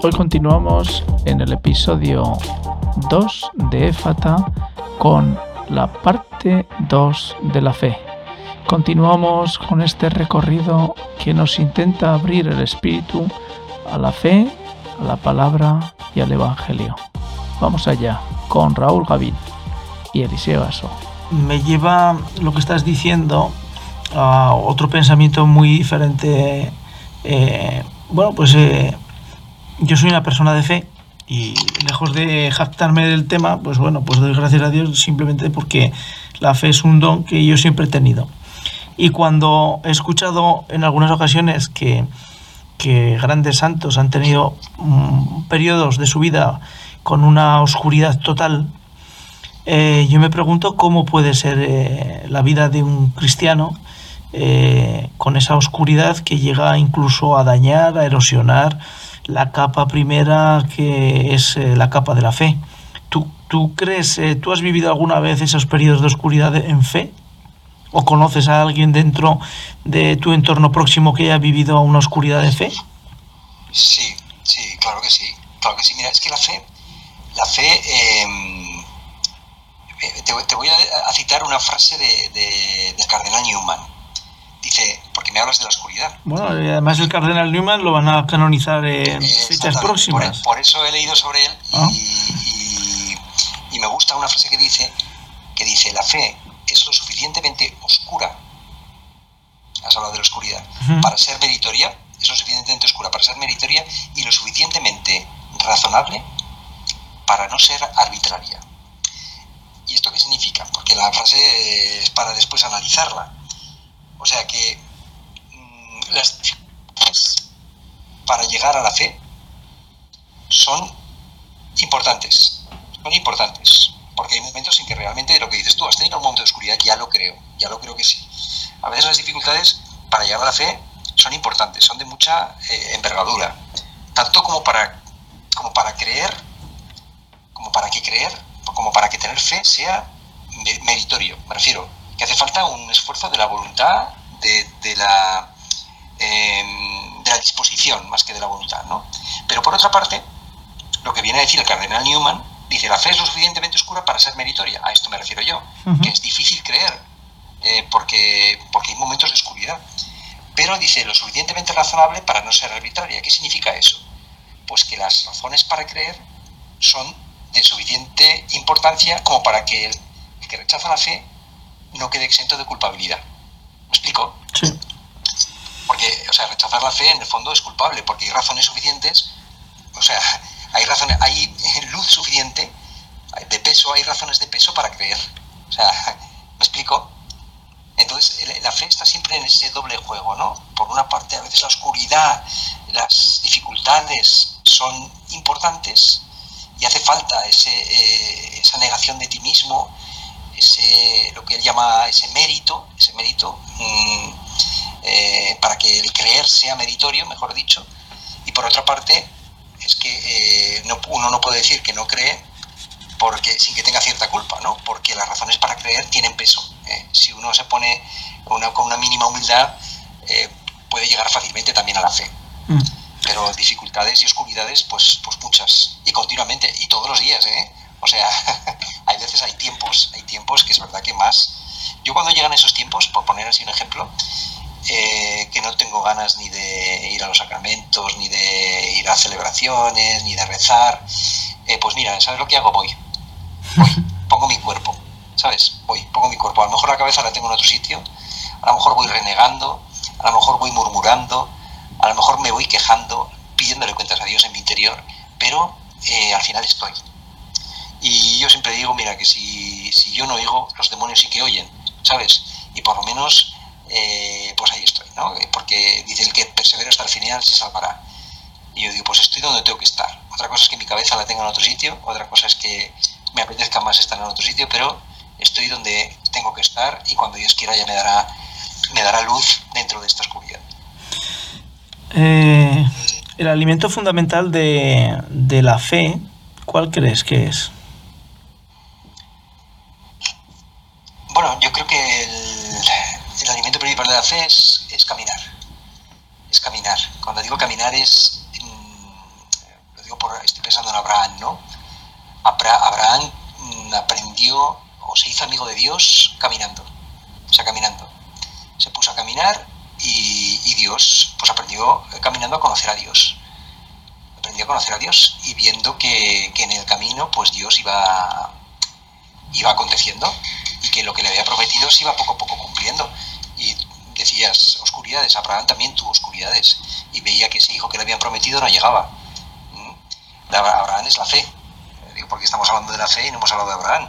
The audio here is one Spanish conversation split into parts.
Hoy continuamos en el episodio 2 de Éfata con la parte 2 de la fe. Continuamos con este recorrido que nos intenta abrir el espíritu a la fe, a la palabra y al evangelio. Vamos allá con Raúl Gavín y Eliseo Aso. Me lleva lo que estás diciendo a otro pensamiento muy diferente. Eh, bueno, pues eh, yo soy una persona de fe y lejos de jactarme del tema, pues bueno, pues doy gracias a Dios simplemente porque la fe es un don que yo siempre he tenido. Y cuando he escuchado en algunas ocasiones que, que grandes santos han tenido um, periodos de su vida con una oscuridad total, eh, yo me pregunto cómo puede ser eh, la vida de un cristiano eh, con esa oscuridad que llega incluso a dañar, a erosionar la capa primera que es eh, la capa de la fe. ¿Tú, tú crees, eh, tú has vivido alguna vez esos periodos de oscuridad en fe? ¿O conoces a alguien dentro de tu entorno próximo que haya vivido una oscuridad de fe? Sí, sí, claro que sí. Claro que sí. Mira, es que la fe, la fe, eh, te, te, voy a, citar una frase de, de, del cardenal Newman. Dice, porque me hablas de la oscuridad. Bueno, y además el cardenal Newman lo van a canonizar en eh, fechas próximas. Por, por, eso he leído sobre él ¿Ah? y, me gusta una frase que dice, que dice, la fe es lo suficientemente oscura, has hablado de la oscuridad, uh -huh. para ser meritoria, es lo suficientemente oscura para ser meritoria y lo suficientemente razonable para no ser arbitraria. ¿Y esto qué significa? Porque la frase es para después analizarla. O sea que mmm, las dificultades para llegar a la fe son importantes. Son importantes. Porque hay momentos en que realmente lo que dices tú, has tenido un momento de oscuridad, ya lo creo, ya lo creo que sí. A veces las dificultades para llegar a la fe son importantes, son de mucha eh, envergadura. Tanto como para, como para creer, como para que creer, como para que tener fe sea meritorio. Me refiero, que hace falta un esfuerzo de la voluntad, de, de la, eh, de la disposición, más que de la voluntad. ¿no? Pero por otra parte, lo que viene a decir el cardenal Newman, dice, la fe es lo suficientemente oscura para ser meritoria. A esto me refiero yo, uh -huh. que es difícil creer, eh, porque, porque hay momentos de oscuridad. Pero dice, lo suficientemente razonable para no ser arbitraria. ¿Qué significa eso? Pues que las razones para creer son de suficiente importancia como para que el, el que rechaza la fe no quede exento de culpabilidad. ¿Me explico? Sí. Porque, o sea, rechazar la fe en el fondo es culpable, porque hay razones suficientes, o sea, hay razones, hay luz suficiente, de peso, hay razones de peso para creer. O sea, ¿me explico? Entonces, la fe está siempre en ese doble juego, ¿no? Por una parte, a veces la oscuridad, las dificultades son importantes y hace falta ese, eh, esa negación de ti mismo, ese, lo que él llama ese mérito, ese mérito, mmm, eh, para que el creer sea meritorio, mejor dicho. Y por otra parte, es que eh, no, uno no puede decir que no cree porque sin que tenga cierta culpa, ¿no? Porque las razones para creer tienen peso. ¿eh? Si uno se pone una, con una mínima humildad, puede llegar fácilmente también a la fe. Mm. Pero dificultades y oscuridades, pues, pues muchas. Y continuamente, y todos los días, ¿eh? O sea, hay veces hay tiempos, hay tiempos que es verdad que más. Yo cuando llegan esos tiempos, por poner así un ejemplo, eh, que no tengo ganas ni de ir a los sacramentos, ni de ir a celebraciones, ni de rezar, eh, pues mira, ¿sabes lo que hago? Voy. Voy, pongo mi cuerpo, ¿sabes? Voy, pongo mi cuerpo. A lo mejor la cabeza la tengo en otro sitio, a lo mejor voy renegando, a lo mejor voy murmurando, a lo mejor me voy quejando, pidiéndole cuentas a Dios en mi interior, pero eh, al final estoy. Y yo siempre digo, mira, que si, si yo no oigo, los demonios sí que oyen, ¿sabes? Y por lo menos, eh, pues ahí estoy, ¿no? Porque dice el que persevera hasta el final se salvará. Y yo digo, pues estoy donde tengo que estar. Otra cosa es que mi cabeza la tenga en otro sitio, otra cosa es que me apetezca más estar en otro sitio, pero estoy donde tengo que estar y cuando Dios quiera ya me dará, me dará luz dentro de esta oscuridad. Eh, el alimento fundamental de, de la fe, ¿cuál crees que es? Bueno, yo creo que el, el alimento principal de la fe es, es, caminar. Es caminar. Cuando digo caminar es... pensando en Abraham, ¿no? Abraham mm, aprendió o se hizo amigo de Dios caminando, o sea, caminando. Se puso a caminar y, Dios, pues aprendió caminando a conocer a Dios. Aprendió a conocer a Dios y viendo que, que en el camino, pues Dios iba, iba aconteciendo y que lo que le había prometido se iba poco a poco cumpliendo. Y decías, oscuridades, Abraham también tuvo oscuridades y veía que ese hijo que le habían prometido no llegaba. Abraham es la fe, porque estamos hablando de la fe y no hemos hablado de Abraham.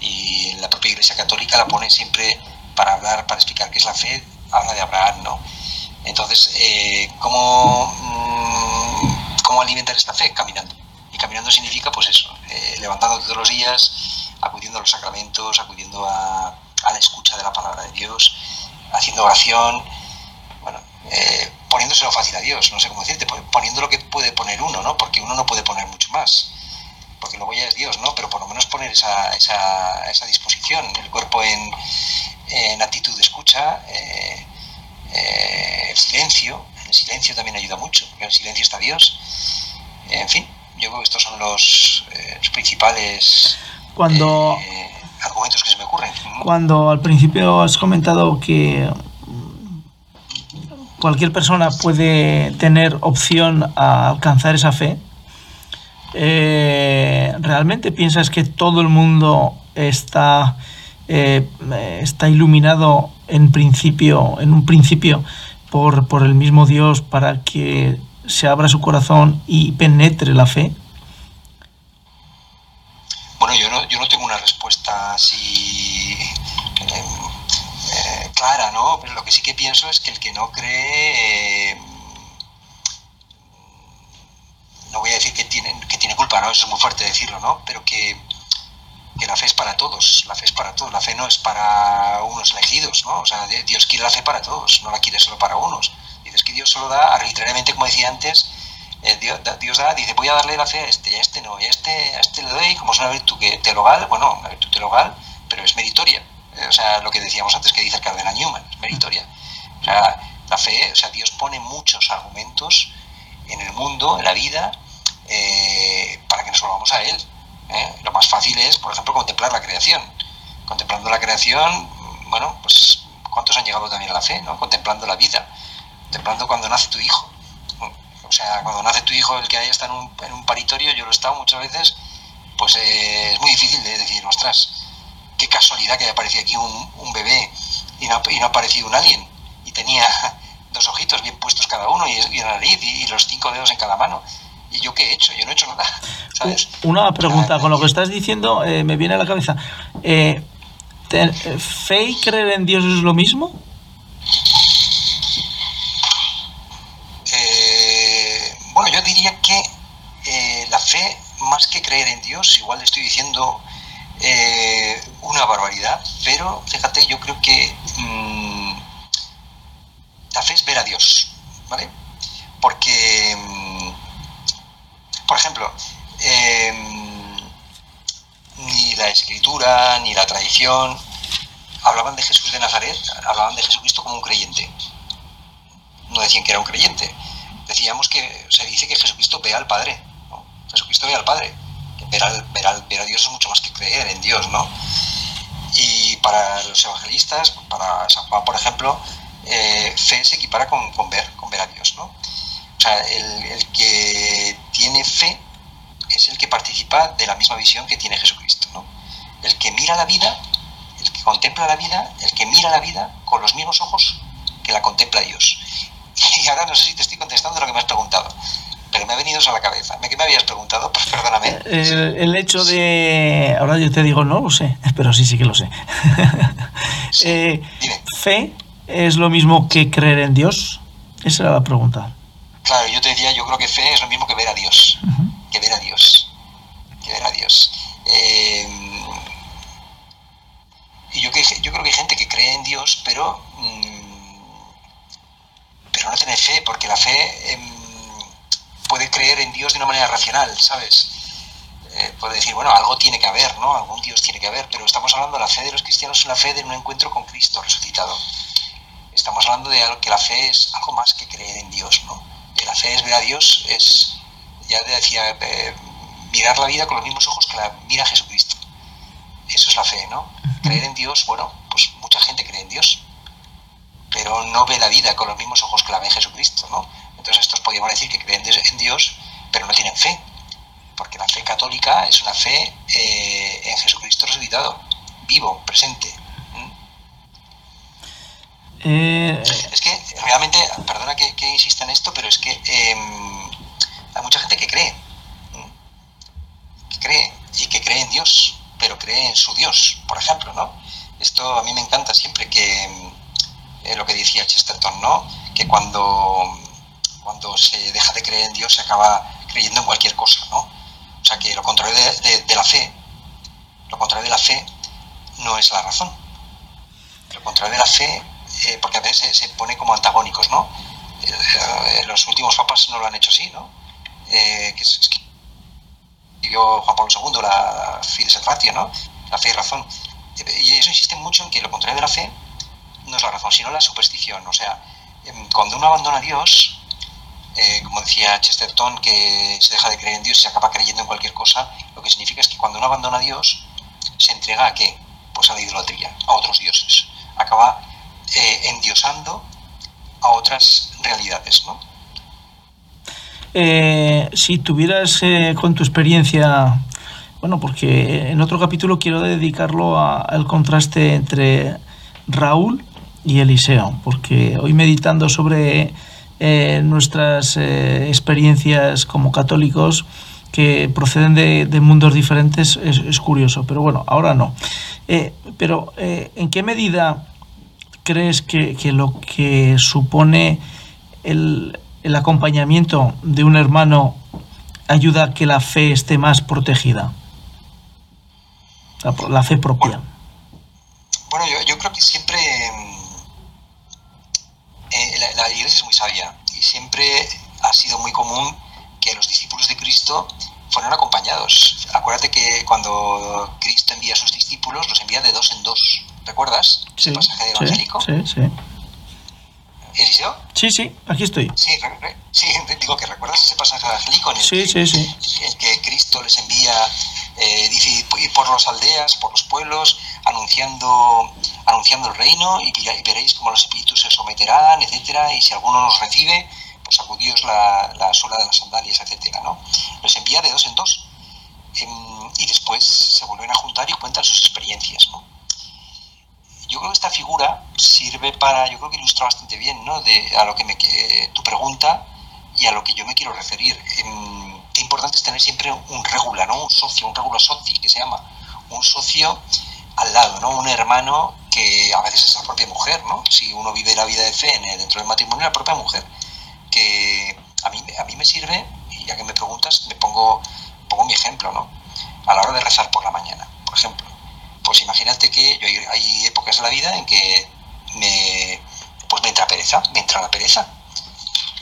Y la propia Iglesia Católica la pone siempre para hablar, para explicar qué es la fe, habla de Abraham, ¿no? Entonces, eh, ¿cómo, mm, ¿cómo alimentar esta fe? Caminando. Y caminando significa, pues eso, eh, todos los días, acudiendo a los sacramentos, acudiendo a, a la escucha de la palabra de Dios, haciendo oración, bueno, eh, poniéndoselo fácil a Dios, no sé cómo decirte, poniendo lo que puede poner uno, ¿no? Porque uno no puede poner mucho más, porque luego ya es Dios, ¿no? Pero por lo menos poner esa, esa, esa disposición, el cuerpo en, en actitud de escucha, eh, eh, el silencio, el silencio también ayuda mucho, porque en el silencio está Dios, en fin, yo creo que estos son los, eh, los principales cuando, argumentos que se me ocurren. Cuando al principio has comentado que cualquier persona puede tener opción a alcanzar esa fe, eh, ¿realmente piensas que todo el mundo está, eh, está iluminado en principio, en un principio, por, por el mismo Dios para que se abra su corazón y penetre la fe? Bueno, yo no, yo no tengo una respuesta así clara, ¿no? Pero lo que sí que pienso es que el que no cree, eh, no voy a decir que tiene, que tiene culpa, ¿no? Eso es muy fuerte decirlo, ¿no? Pero que, la fe es para todos, la fe es para todos, la fe no es para unos elegidos, ¿no? O sea, Dios quiere la fe para todos, no la quiere solo para unos. Dices que Dios solo da arbitrariamente, como decía antes, eh, Dios, Dios, da, dice, voy a darle la fe a este, y a este no, y a este, a este le doy, como es una virtud que, teologal, bueno, una virtud teologal, pero es meritoria. O sea, lo que decíamos antes que dice el cardenal Newman, meritoria. O sea, la fe, o sea, Dios pone muchos argumentos en el mundo, en la vida, eh, para que nos volvamos a Él. ¿eh? Lo más fácil es, por ejemplo, contemplar la creación. Contemplando la creación, bueno, pues ¿cuántos han llegado también a la fe? ¿no? Contemplando la vida, contemplando cuando nace tu hijo o sea, cuando nace tu hijo, el que ahí está en un, en un paritorio, yo lo he estado muchas veces, pues eh, es muy difícil de decir, ostras, qué casualidad que haya aparecido aquí un, un bebé y no, y no, ha aparecido un alien. Y tenía dos ojitos bien puestos cada uno y, y la nariz y, y, los cinco dedos en cada mano. ¿Y yo qué he hecho? Yo no he hecho nada. ¿sabes? Una pregunta, con lo que estás diciendo eh, me viene a la cabeza. Eh, ¿Fe y creer en Dios es lo mismo? Bueno, yo diría que eh, la fe, más que creer en Dios, igual le estoy diciendo eh, una barbaridad, pero fíjate, yo creo que mmm, la fe es ver a Dios, ¿vale? Porque, mmm, por ejemplo, eh, ni la escritura ni la tradición hablaban de Jesús de Nazaret, hablaban de Jesucristo como un creyente. No decían que era un creyente, decíamos que se dice que Jesucristo ve al Padre, ¿no? Jesucristo ve al Padre. Ver, al, ver, ver, a Dios es mucho más que creer en Dios, ¿no? Para los evangelistas, para San Juan, por ejemplo, eh, fe se equipara con, con, ver, con ver a Dios, ¿no? O sea, el, el, que tiene fe es el que participa de la misma visión que tiene Jesucristo, ¿no? El que mira la vida, el que contempla la vida, el que mira la vida con los mismos ojos que la contempla Dios. Y ahora no sé si te estoy contestando lo que me has preguntado, me ha venido a la cabeza. ¿Qué me habías preguntado? Pues perdóname. El, el hecho de... Ahora yo te digo, no lo sé, pero sí, sí que lo sé. Sí, eh. ¿Fe es lo mismo que creer en Dios? Esa era la pregunta. Claro, yo te decía, yo creo que fe es lo mismo que ver a Dios. Uh -huh. Que ver a Dios. Que ver a Dios. Eh, y yo, que, yo creo que hay gente que cree en Dios, pero... Mmm, pero no tiene fe, porque la fe eh, puede creer en Dios de ¿sabes? Eh, puede decir, bueno, algo tiene que haber, ¿no? Algún Dios tiene que haber, pero estamos hablando de la fe de los cristianos, es una fe de un encuentro con Cristo resucitado. Estamos hablando de algo que la fe es algo más que creer en Dios, ¿no? Que la fe es ver a Dios, es ya decía, eh, mirar la vida con los mismos ojos que la mira Jesucristo. Eso es la fe, ¿no? Creer en Dios, bueno, pues mucha gente cree en Dios, pero no ve la vida con los mismos ojos que la ve Jesucristo, ¿no? Entonces estos podríamos decir que creen en Dios, pero no tienen fe, porque la fe católica es una fe eh, en Jesucristo resucitado, vivo, presente. Eh, es que realmente, perdona que, que, insista en esto, pero es que em, hay mucha gente que cree, que cree y que cree en Dios, pero cree en su Dios, por ejemplo, ¿no? Esto a mí me encanta siempre que eh, lo que decía Chesterton, ¿no? Que cuando, cuando se deja de creer en Dios se acaba creyendo en cualquier cosa, ¿no? O sea que lo contrario de, la fe, lo contrario de la fe no es la razón. Lo contrario de la fe, eh, porque a veces se, pone como antagónicos, ¿no? Eh, los últimos papas no lo han hecho así, ¿no? que es, Juan Pablo II, la fides et ratio, ¿no? La fe y razón. Y eso insiste mucho en que lo contrario de la fe no es la razón, sino la superstición. O sea, em, cuando uno abandona a Dios, eh, como decía Chesterton, que se deja de creer en Dios y se acaba creyendo en cualquier cosa, lo que significa es que cuando uno abandona a Dios, se entrega a qué? Pues a la idolatría, a otros dioses. Acaba eh, endiosando a otras realidades, ¿no? Eh, si tuvieras con tu experiencia, bueno, porque en otro capítulo quiero dedicarlo al contraste entre Raúl y Eliseo, porque hoy meditando sobre eh, nuestras experiencias como católicos que proceden de, mundos diferentes es, curioso, pero bueno, ahora no. pero ¿en qué medida crees que, lo que supone el, el acompañamiento de un hermano ayuda a que la fe esté más protegida? La, fe propia. Bueno, yo, creo que siempre mm, eh, la, iglesia es muy sabia y siempre ha sido muy común que los discípulos de Cristo fueran acompañados. Acuérdate que cuando Cristo envía a sus discípulos, los envía de dos en dos. ¿Recuerdas ese pasaje evangélico? Sí, sí. ¿Eliseo? Sí, sí, aquí estoy. Sí, sí, digo que recuerdas ese pasaje evangélico en el, sí, que, sí, sí. el que Cristo les envía, eh, dice, ir por las aldeas, por los pueblos, anunciando, anunciando el reino y, veréis cómo los espíritus se someterán, etcétera, y si alguno nos recibe, pues sacudíos la, la suela de las sandalias, etcétera, ¿no? Los envía de dos en dos. Em, y después se vuelven a juntar y cuentan sus experiencias, ¿no? yo creo que esta figura sirve para, yo creo que ilustra bastante bien, ¿no? De, a lo que me, tu pregunta y a lo que yo me quiero referir. Em, qué importante es tener siempre un regula, ¿no? Un socio, un regula soci, que se llama. Un socio al lado, ¿no? Un hermano que a veces es la propia mujer, ¿no? Si uno vive la vida de fe dentro del matrimonio, la propia mujer. Que a mí, a mí me sirve, y ya que me preguntas, me pongo, pongo mi ejemplo, ¿no? A la hora de rezar por la mañana, por ejemplo pues imagínate que yo hay, épocas de la vida en que me, pues me entra pereza, me entra la pereza.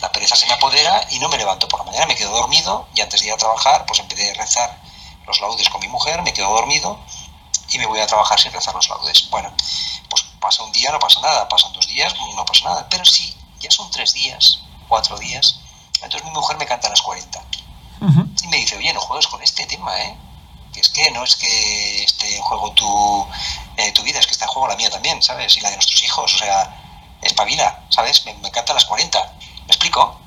La pereza se me apodera y no me levanto por la mañana, me quedo dormido y antes de ir a trabajar, pues en vez de rezar los laudes con mi mujer, me quedo dormido y me voy a trabajar sin rezar los laudes. Bueno, pues pasa un día, no pasa nada, pasan dos días, no pasa nada, pero sí, ya son tres días, cuatro días, entonces mi mujer me canta a las 40. Y me dice, oye, no juegues con este tema, ¿eh? que es que no es que esté en juego tu, eh, tu vida, es que está en juego la mía también, ¿sabes? Y la de nuestros hijos, o sea, espabila, ¿sabes? Me, me encanta las 40, ¿me explico?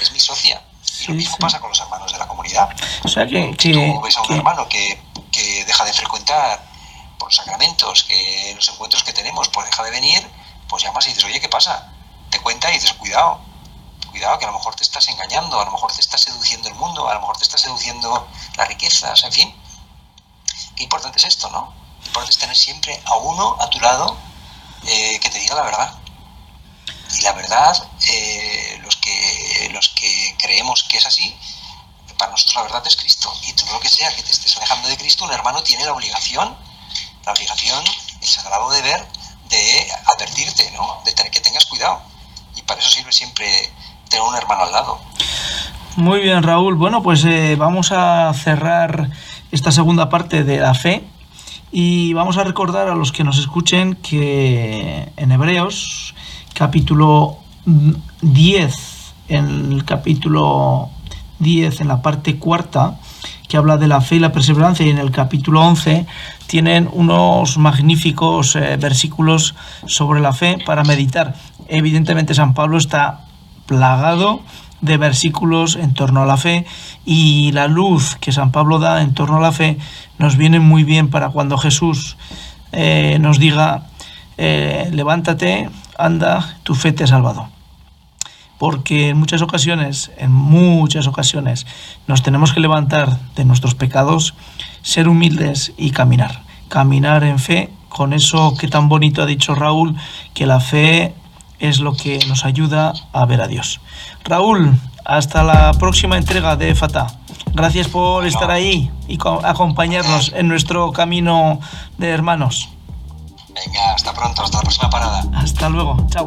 Es mi socia. Y lo mismo pasa con los hermanos de la comunidad. O sea que... Si tú ves a un hermano que, que deja de frecuentar los sacramentos, que los encuentros que tenemos, pues deja de venir, pues llamas y dices, oye, ¿qué pasa? Te cuenta y dices, cuidado, cuidado, que a lo mejor te estás engañando, a lo mejor te está seduciendo el mundo, a lo mejor te está seduciendo las riquezas, en fin qué importante es esto, ¿no? Importante es tener siempre a uno a tu lado eh, que te diga la verdad. Y la verdad, eh, los, que, los que creemos que es así, para nosotros la verdad es Cristo. Y todo lo que sea que te estés alejando de Cristo, un hermano tiene la obligación, la obligación, el sagrado deber de advertirte, ¿no? De tener que tengas cuidado. Y para eso sirve siempre tener un hermano al lado. Muy bien, Raúl. Bueno, pues eh, vamos a cerrar esta segunda parte de la fe y vamos a recordar a los que nos escuchen que en Hebreos capítulo 10, en el capítulo 10, en la parte cuarta, que habla de la fe y la perseverancia, y en el capítulo 11 tienen unos magníficos eh, versículos sobre la fe para meditar. Evidentemente San Pablo está plagado de versículos en torno a la fe y la luz que San Pablo da en torno a la fe nos viene muy bien para cuando Jesús eh, nos diga, eh, levántate, anda, tu fe te ha salvado. Porque en muchas ocasiones, en muchas ocasiones, nos tenemos que levantar de nuestros pecados, ser humildes y caminar. Caminar en fe, con eso que tan bonito ha dicho Raúl, que la fe es lo que nos ayuda a ver a Dios. Raúl, hasta la próxima entrega de FATA. Gracias por estar ahí y acompañarnos en nuestro camino de hermanos. Venga, hasta pronto, hasta la próxima parada. Hasta luego, chao.